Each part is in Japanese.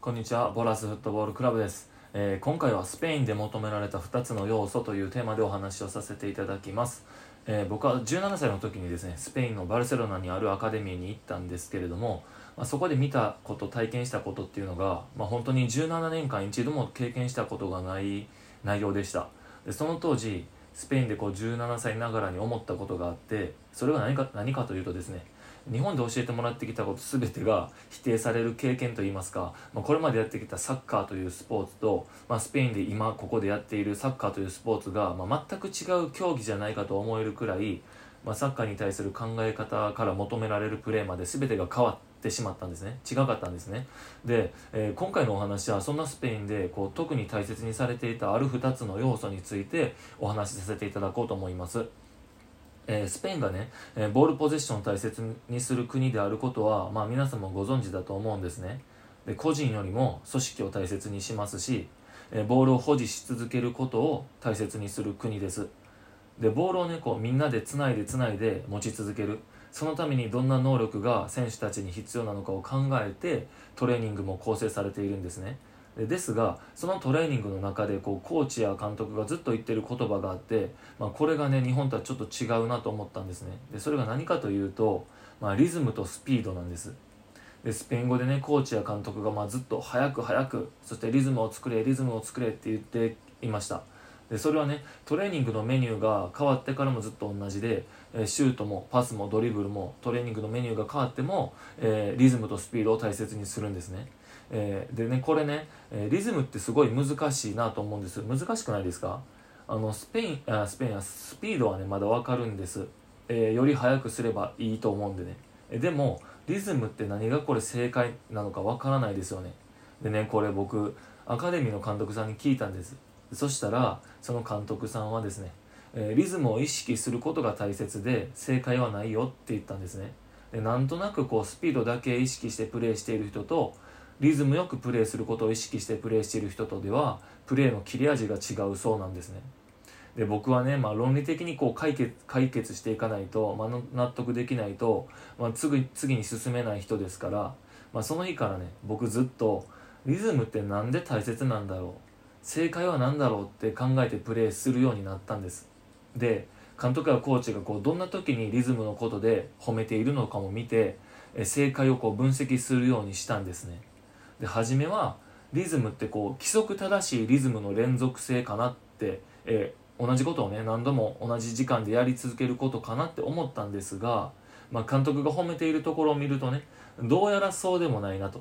こんにちは。ボラスフットボールクラブです、えー今回はスペインで求められた2つの要素というテーマでお話をさせていただきます、えー僕は17歳の時にですねスペインのバルセロナにあるアカデミーに行ったんですけれども、まあ、そこで見たこと体験したことっていうのが、まあ、本当に17年間一度も経験したことがない内容でした。でその当時スペインでこう17歳ながらに思ったことがあってそれが何か何かというとですね日本で教えてもらってきたこと全てが否定される経験といいますか、まあ、これまでやってきたサッカーというスポーツと、まあ、スペインで今ここでやっているサッカーというスポーツが、まあ、全く違う競技じゃないかと思えるくらい、ま、サッカーに対する考え方から求められるプレーまで全てが変わってしまったんですね。違かったんですね。で、えー今回のお話はそんなスペインでこう特に大切にされていたある2つの要素についてお話しさせていただこうと思います。えースペインがね、えーボールポゼッションを大切にする国であることは、まあ、皆さんもご存知だと思うんですね。で個人よりも組織を大切にしますし、えーボールを保持し続けることを大切にする国です。でボールをねこうみんなでつないでつないで持ち続ける。そのためにどんな能力が選手たちに必要なのかを考えてトレーニングも構成されているんですね。でですがそのトレーニングの中でこうコーチや監督がずっと言ってる言葉があって、まあ、これがね日本とはちょっと違うなと思ったんですね。でそれが何かというと、まあ、リズムとスピードなんです。でスペイン語でねコーチや監督がまあずっと早く早くそしてリズムを作れリズムを作れって言っていました。でそれはねトレーニングのメニューが変わってからもずっと同じで、えーシュートもパスもドリブルもトレーニングのメニューが変わっても、えーリズムとスピードを大切にするんですね、えーでねこれね、えリズムってすごい難しいなと思うんです。難しくないですか？あのスペインあスペインはスピードはねまだわかるんです、えより速くすればいいと思うんでね。でもリズムって何がこれ正解なのかわからないですよね。でねこれ僕アカデミーの監督さんに聞いたんです。そしたらその監督さんはですね、えーリズムを意識することが大切で正解はないよって言ったんですね。でなんとなくこうスピードだけ意識してプレーしている人とリズムよくプレーすることを意識してプレーしている人とではプレーの切れ味が違うそうなんですね。で僕はね、まあ、論理的にこう解決解決していかないと、まあ、納得できないと、まあ、次次に進めない人ですから、まあ、その日からね僕ずっとリズムってなんで大切なんだろう正解は何だろうって考えてプレーするようになったんです。で監督やコーチがこうどんな時にリズムのことで褒めているのかも見て正解をこう分析するようにしたんですね。で初めはリズムってこう規則正しいリズムの連続性かなって、えー同じことをね何度も同じ時間でやり続けることかなって思ったんですが、まあ、監督が褒めているところを見るとねどうやらそうでもないなと。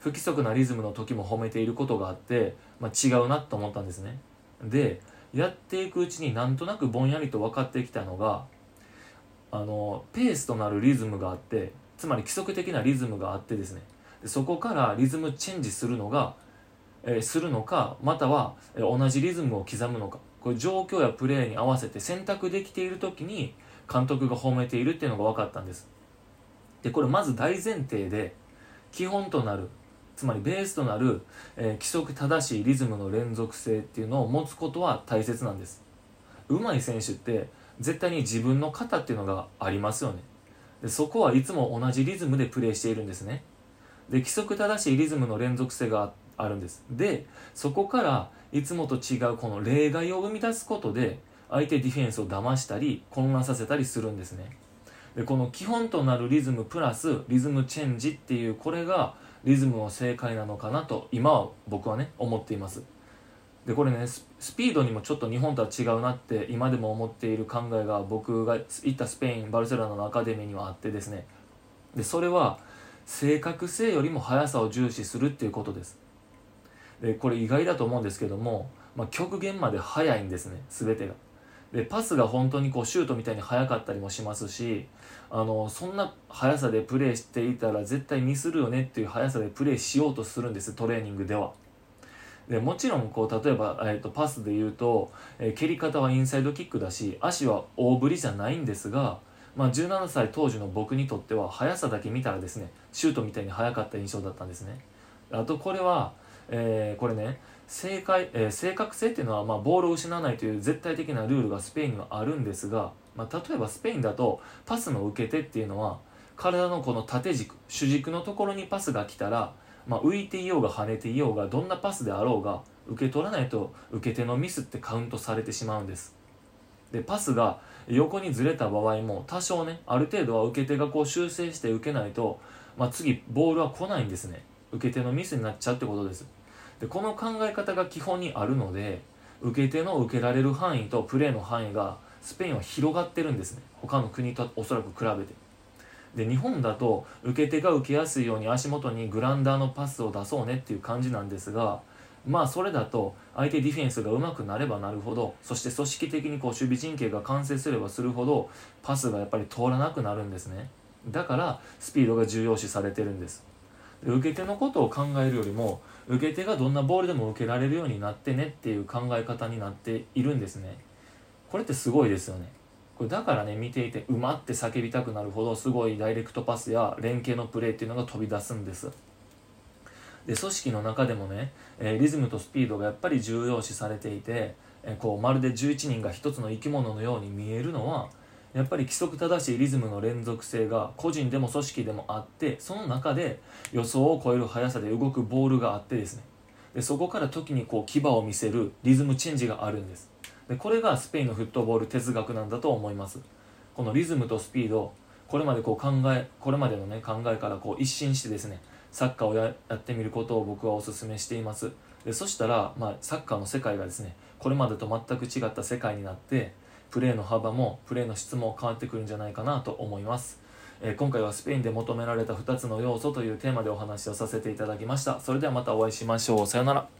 不規則なリズムの時も褒めていることがあって、まあ、違うなと思ったんですね。でやっていくうちになんとなくぼんやりと分かってきたのがあのペースとなるリズムがあってつまり規則的なリズムがあってですね。でそこからリズムチェンジするのが、えーするのかまたは、同じリズムを刻むのか。これ状況やプレーに合わせて選択できている時に監督が褒めているっていうのが分かったんです。でこれまず大前提で基本となるつまりベースとなる、えー規則正しいリズムの連続性っていうのを持つことは大切なんです。上手い選手って絶対に自分の型っていうのがありますよね。でそこはいつも同じリズムでプレーしているんですね。で規則正しいリズムの連続性があるんです。でそこからいつもと違うこの例外を生み出すことで相手ディフェンスを騙したり混乱させたりするんですね。でこの基本となるリズムプラスリズムチェンジっていうこれがリズムの正解なのかなと今は僕はね思っています。でこれねススピードにもちょっと日本とは違うなって今でも思っている考えが僕が行ったスペインバルセロナのアカデミーにはあってですね。でそれは正確性よりも速さを重視するっていうことです。でこれ意外だと思うんですけども、まあ、極限まで速いんですね全てが。でパスが本当にこうシュートみたいに速かったりもしますしあのそんな速さでプレーしていたら絶対ミスるよねっていう速さでプレーしようとするんですトレーニングでは。でもちろんこう例えば、えー、とパスで言うと、えー蹴り方はインサイドキックだし足は大振りじゃないんですが、まあ、17歳当時の僕にとっては速さだけ見たらですねシュートみたいに速かった印象だったんですね。あとこれは、えーこれね正解、えー正確性っていうのは、まあ、ボールを失わないという絶対的なルールがスペインにはあるんですが、まあ、例えばスペインだとパスの受け手っていうのは体のこの縦軸主軸のところにパスが来たらまあ、浮いていようが跳ねていようがどんなパスであろうが受け取らないと受け手のミスってカウントされてしまうんです。でパスが横にずれた場合も多少ねある程度は受け手がこう修正して受けないと、まあ、次ボールは来ないんですね。受け手のミスになっちゃうってことです。でこの考え方が基本にあるので受け手の受けられる範囲とプレーの範囲がスペインは広がってるんですね。他の国とおそらく比べて。で日本だと受け手が受けやすいように足元にグランダーのパスを出そうねっていう感じなんですがまあそれだと相手ディフェンスが上手くなればなるほどそして組織的にこう守備陣形が完成すればするほどパスがやっぱり通らなくなるんですね。だからスピードが重要視されてるんです。受け手のことを考えるよりも受け手がどんなボールでも受けられるようになってねっていう考え方になっているんですね。これってすごいですよね。これだからね見ていて「うま」って叫びたくなるほどすごいダイレクトパスや連携のプレーっていうのが飛び出すんです。で組織の中でもね、えー、リズムとスピードがやっぱり重要視されていて、えー、こうまるで11人が一つの生き物のように見えるのはやっぱり規則正しいリズムの連続性が個人でも組織でもあってその中で予想を超える速さで動くボールがあってですね。でそこから時にこう牙を見せるリズムチェンジがあるんです。でこれがスペインのフットボール哲学なんだと思います。このリズムとスピードこれまでこう考えこれまでのね考えからこう一新してですねサッカーをやってみることを僕はお勧めしています。でそしたら、まあ、サッカーの世界がですねこれまでと全く違った世界になってプレーの幅もプレーの質も変わってくるんじゃないかなと思います、えー、今回はスペインで求められた2つの要素というテーマでお話をさせていただきました。それではまたお会いしましょう。さようなら。